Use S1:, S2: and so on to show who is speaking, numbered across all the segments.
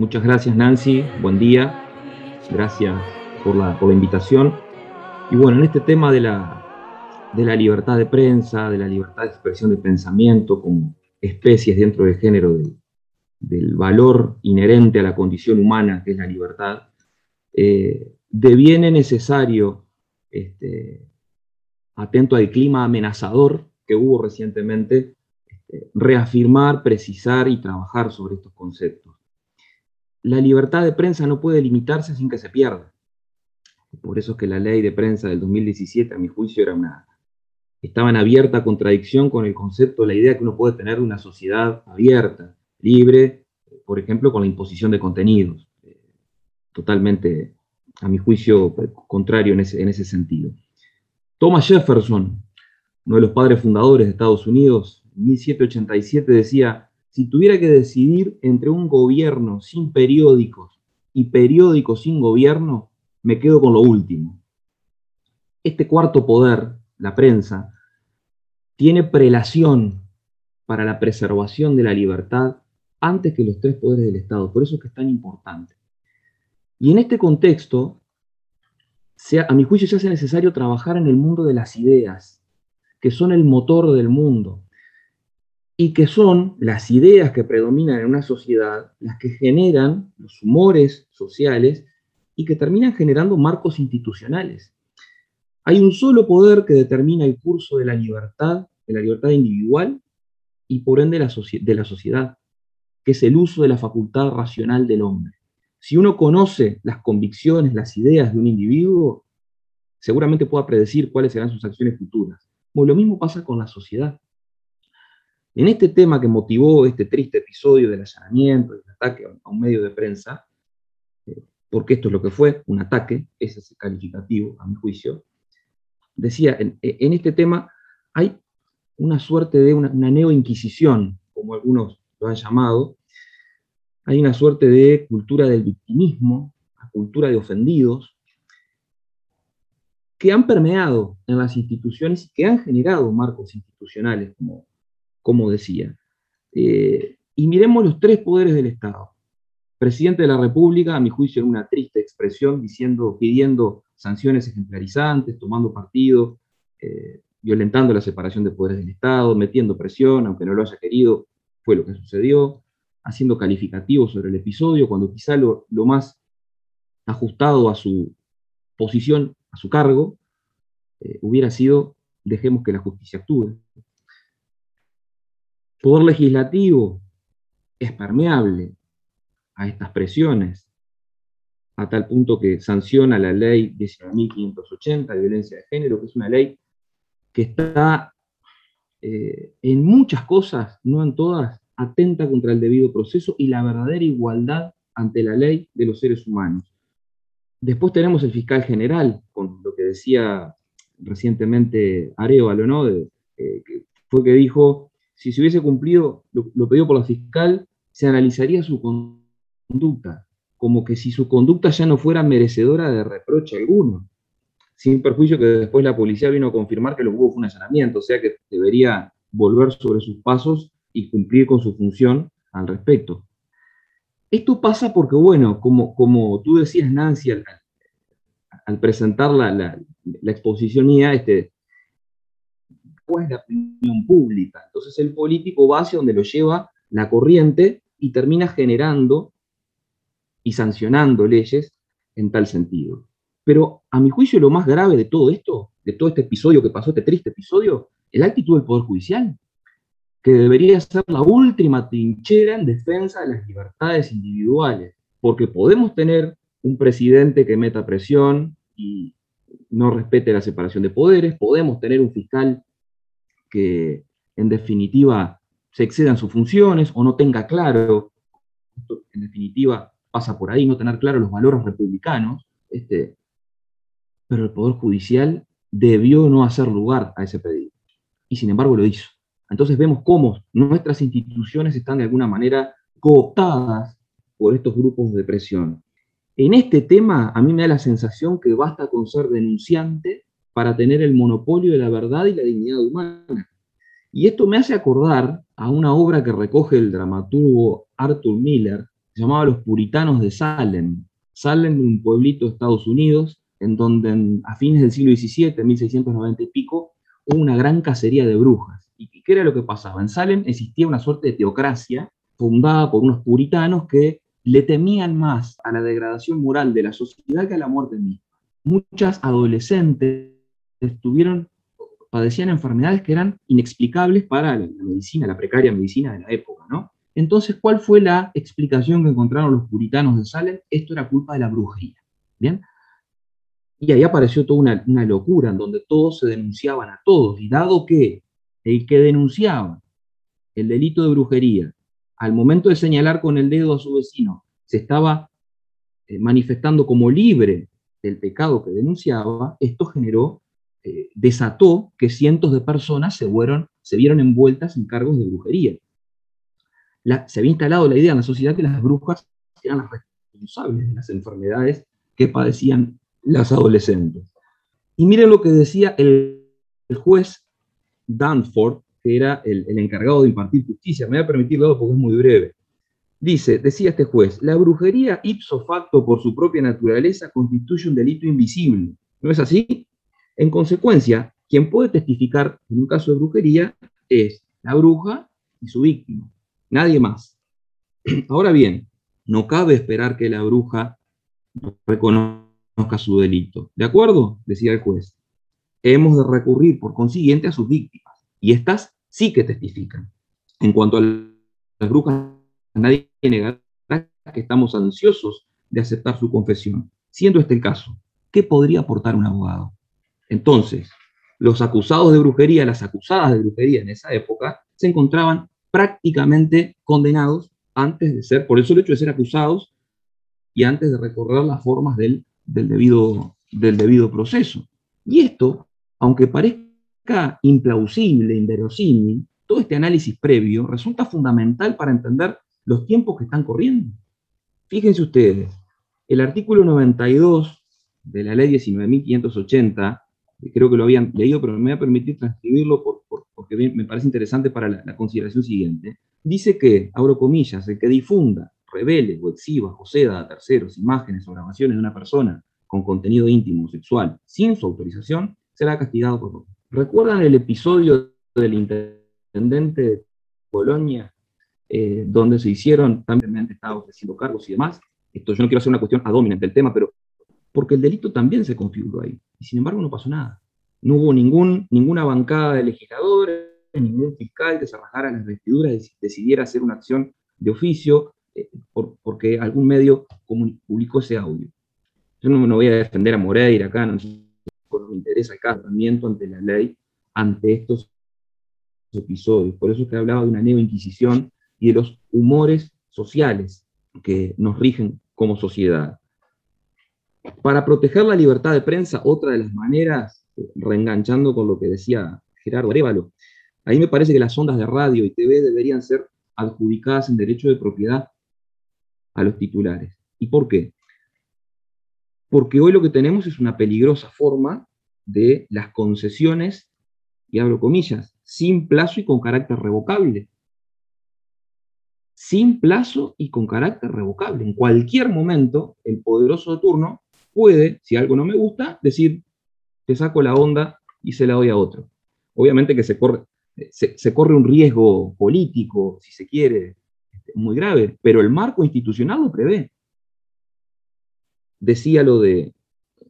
S1: Muchas gracias Nancy, buen día, gracias por la, invitación. Y bueno, en este tema de la, de la libertad de prensa, de la libertad de expresión de pensamiento como especies dentro del género del, del valor inherente a la condición humana, que es la libertad, eh, deviene necesario, este, atento al clima amenazador que hubo recientemente, este, reafirmar, precisar y trabajar sobre estos conceptos. La libertad de prensa no puede limitarse sin que se pierda. Por eso es que la ley de prensa del 2017, a mi juicio, era una, estaba en abierta contradicción con el concepto, la idea que uno puede tener de una sociedad abierta, libre, por ejemplo, con la imposición de contenidos. Totalmente, a mi juicio, contrario en ese, en ese sentido. Thomas Jefferson, uno de los padres fundadores de Estados Unidos, en 1787 decía, si tuviera que decidir entre un gobierno sin periódicos y periódicos sin gobierno, me quedo con lo último. Este cuarto poder, la prensa, tiene prelación para la preservación de la libertad antes que los tres poderes del Estado. Por eso es que es tan importante. Y en este contexto, a mi juicio se hace necesario trabajar en el mundo de las ideas, que son el motor del mundo, y que son las ideas que predominan en una sociedad las que generan los humores sociales y que terminan generando marcos institucionales. Hay un solo poder que determina el curso de la libertad, de la libertad individual y por ende de la, sociedad, que es el uso de la facultad racional del hombre. Si uno conoce las convicciones, las ideas de un individuo, seguramente pueda predecir cuáles serán sus acciones futuras. lo mismo pasa con la sociedad. En este tema que motivó este triste episodio del allanamiento, del ataque a un medio de prensa, eh, porque esto es lo que fue, un ataque, ese es el calificativo a mi juicio, decía, en, este tema hay una suerte de una, una neo-inquisición, como algunos lo han llamado, hay una suerte de cultura del victimismo, cultura de ofendidos, que han permeado en las instituciones y que han generado marcos institucionales, como, como decía. Eh, y miremos los tres poderes del Estado. Presidente de la República, a mi juicio, en una triste expresión, diciendo, pidiendo sanciones ejemplarizantes, tomando partido, eh, violentando la separación de poderes del Estado, metiendo presión, aunque no lo haya querido, fue lo que sucedió, haciendo calificativos sobre el episodio, cuando quizá lo, más ajustado a su posición, a su cargo, eh, hubiera sido dejemos que la justicia actúe. Poder legislativo es permeable a estas presiones, a tal punto que sanciona la ley 19.580 de violencia de género, que es una ley que está eh, en muchas cosas, no en todas, atenta contra el debido proceso y la verdadera igualdad ante la ley de los seres humanos. Después tenemos el fiscal general, con lo que decía recientemente Arevalo, ¿no? Eh, que fue que dijo, si se hubiese cumplido lo, pedido por la fiscal, se analizaría su conducta, como que si su conducta ya no fuera merecedora de reproche alguno, sin perjuicio que después la policía vino a confirmar que lo hubo fue un allanamiento, o sea que debería volver sobre sus pasos y cumplir con su función al respecto. Esto pasa porque, bueno, como, como tú decías, Nancy, al, presentar la, la, exposición mía, este, ¿cuál es la opinión pública? Entonces el político va hacia donde lo lleva la corriente y termina generando y sancionando leyes en tal sentido. Pero a mi juicio lo más grave de todo esto, de todo este episodio que pasó, este triste episodio, es la actitud del Poder Judicial que debería ser la última trinchera en defensa de las libertades individuales, porque podemos tener un presidente que meta presión y no respete la separación de poderes, podemos tener un fiscal que en definitiva se exceda en sus funciones o no tenga claro, en definitiva pasa por ahí, no tener claro los valores republicanos, este, pero el Poder Judicial debió no hacer lugar a ese pedido. Y sin embargo lo hizo. Entonces vemos cómo nuestras instituciones están de alguna manera cooptadas por estos grupos de presión. En este tema a mí me da la sensación que basta con ser denunciante para tener el monopolio de la verdad y la dignidad humana. Y esto me hace acordar a una obra que recoge el dramaturgo Arthur Miller, se llamaba Los Puritanos de Salem. Salem, un pueblito de Estados Unidos, en donde a fines del siglo XVII, 1690 y pico, hubo una gran cacería de brujas. ¿Y qué era lo que pasaba? En Salem existía una suerte de teocracia fundada por unos puritanos que le temían más a la degradación moral de la sociedad que a la muerte misma. Muchas adolescentes estuvieron, padecían enfermedades que eran inexplicables para la, medicina, la precaria medicina de la época, ¿no? Entonces, ¿cuál fue la explicación que encontraron los puritanos de Salem? Esto era culpa de la brujería, ¿bien? Y ahí apareció toda una, una locura en donde todos se denunciaban a todos, y dado que el que denunciaba el delito de brujería al momento de señalar con el dedo a su vecino, se estaba eh, manifestando como libre del pecado que denunciaba, esto generó, eh, desató que cientos de personas se, se vieron envueltas en cargos de brujería. se había instalado la idea en la sociedad que las brujas eran las responsables de las enfermedades que padecían las adolescentes. Y miren lo que decía el, el juez Danford, que era el, encargado de impartir justicia. Me voy a permitir porque es muy breve. Dice, decía este juez, la brujería ipso facto por su propia naturaleza constituye un delito invisible. ¿No es así? En consecuencia, quien puede testificar en un caso de brujería es la bruja y su víctima, nadie más. Ahora bien, no cabe esperar que la bruja reconozca su delito. ¿De acuerdo? Decía el juez. Hemos de recurrir, por consiguiente, a sus víctimas y estas sí que testifican. En cuanto a las brujas, nadie negará que estamos ansiosos de aceptar su confesión. Siendo este el caso, ¿qué podría aportar un abogado? Entonces, los acusados de brujería, las acusadas de brujería en esa época, se encontraban prácticamente condenados antes de ser, por eso el hecho de ser acusados y antes de recorrer las formas del, del, debido, del debido proceso. Y esto, aunque parezca implausible, inverosímil, todo este análisis previo resulta fundamental para entender los tiempos que están corriendo. Fíjense ustedes, el artículo 92 de la ley 19.580, creo que lo habían leído, pero me voy a permitir transcribirlo porque me parece interesante para la, consideración siguiente, dice que, abro comillas, el que difunda, revele o exhiba o ceda a terceros imágenes o grabaciones de una persona con contenido íntimo o sexual sin su autorización, será castigado por ¿Recuerdan el episodio del intendente de Polonia, eh, donde se hicieron, también estaba ofreciendo cargos y demás? Esto yo no quiero hacer una cuestión dominante del tema, pero porque el delito también se configuró ahí. Y sin embargo no pasó nada. No hubo ninguna bancada de legisladores, ningún fiscal que se arrajara las vestiduras y decidiera hacer una acción de oficio eh, porque algún medio publicó ese audio. Yo no me voy a defender a Moreira acá, no me interesa el casamiento ante la ley ante estos episodios. Por eso es que hablaba de una neo-inquisición y de los humores sociales que nos rigen como sociedad. Para proteger la libertad de prensa, otra de las maneras, reenganchando con lo que decía Gerardo Arevalo, ahí me parece que las ondas de radio y TV deberían ser adjudicadas en derecho de propiedad a los titulares. ¿Y por qué? Porque hoy lo que tenemos es una peligrosa forma de las concesiones, y abro comillas, sin plazo y con carácter revocable. Sin plazo y con carácter revocable. En cualquier momento, el poderoso de turno puede, si algo no me gusta, decir, te saco la onda y se la doy a otro. Obviamente que se corre, se, corre un riesgo político, si se quiere, este, muy grave, pero el marco institucional lo prevé. Decía lo de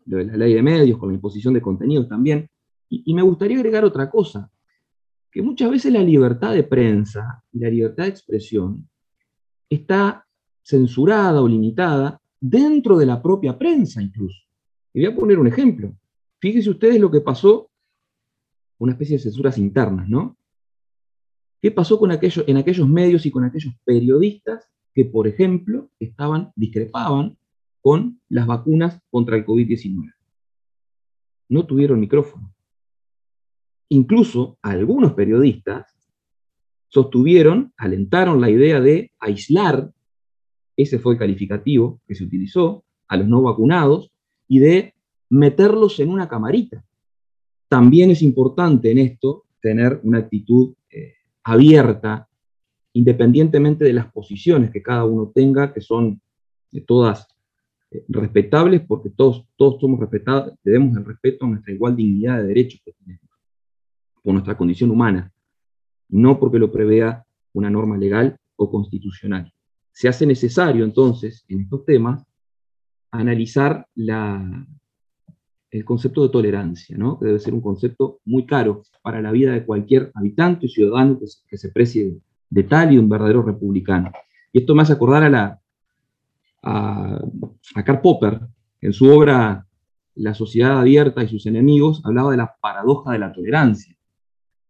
S1: la ley de medios, con la imposición de contenidos también. Y, me gustaría agregar otra cosa, que muchas veces la libertad de prensa y la libertad de expresión está censurada o limitada dentro de la propia prensa incluso. Y voy a poner un ejemplo. Fíjense ustedes lo que pasó, una especie de censuras internas, ¿no? ¿Qué pasó con aquello, en aquellos medios y con aquellos periodistas que, por ejemplo, estaban, discrepaban con las vacunas contra el COVID-19. No tuvieron micrófono. Incluso algunos periodistas sostuvieron, alentaron la idea de aislar, ese fue el calificativo que se utilizó, a los no vacunados y de meterlos en una camarita. También es importante en esto tener una actitud eh, abierta independientemente de las posiciones que cada uno tenga, que son eh, todas eh, respetables, porque todos, todos somos respetados, debemos el respeto a nuestra igual dignidad de derechos que tenemos, por nuestra condición humana, no porque lo prevea una norma legal o constitucional. Se hace necesario entonces, en estos temas, analizar el concepto de tolerancia, ¿no? que debe ser un concepto muy caro para la vida de cualquier habitante y ciudadano que se, precie de, tal y un verdadero republicano. Y esto me hace acordar a, la, a, Karl Popper, en su obra La sociedad abierta y sus enemigos, hablaba de la paradoja de la tolerancia.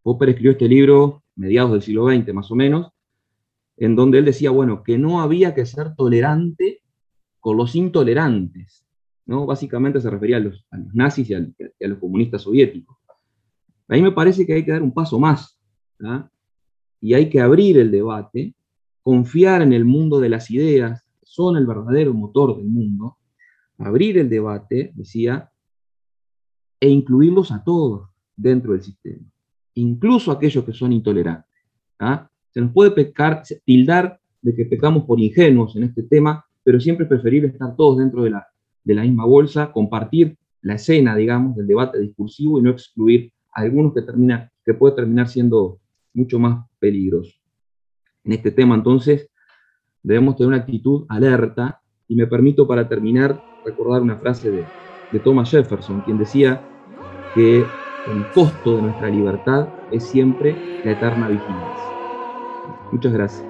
S1: Popper escribió este libro mediados del siglo XX, más o menos, en donde él decía, bueno, que no había que ser tolerante con los intolerantes, ¿no? Básicamente se refería a los, nazis y a, los comunistas soviéticos. A mí me parece que hay que dar un paso más, y hay que abrir el debate, confiar en el mundo de las ideas, que son el verdadero motor del mundo, abrir el debate, decía, e incluirlos a todos dentro del sistema, incluso aquellos que son intolerantes. Se nos puede pecar, tildar de que pecamos por ingenuos en este tema, pero siempre es preferible estar todos dentro de la, misma bolsa, compartir la escena, digamos, del debate discursivo y no excluir a algunos que, termina, que puede terminar siendo mucho más peligroso. En este tema, entonces, debemos tener una actitud alerta y me permito para terminar recordar una frase de, de Thomas Jefferson, quien decía que el costo de nuestra libertad es siempre la eterna vigilancia. Muchas gracias.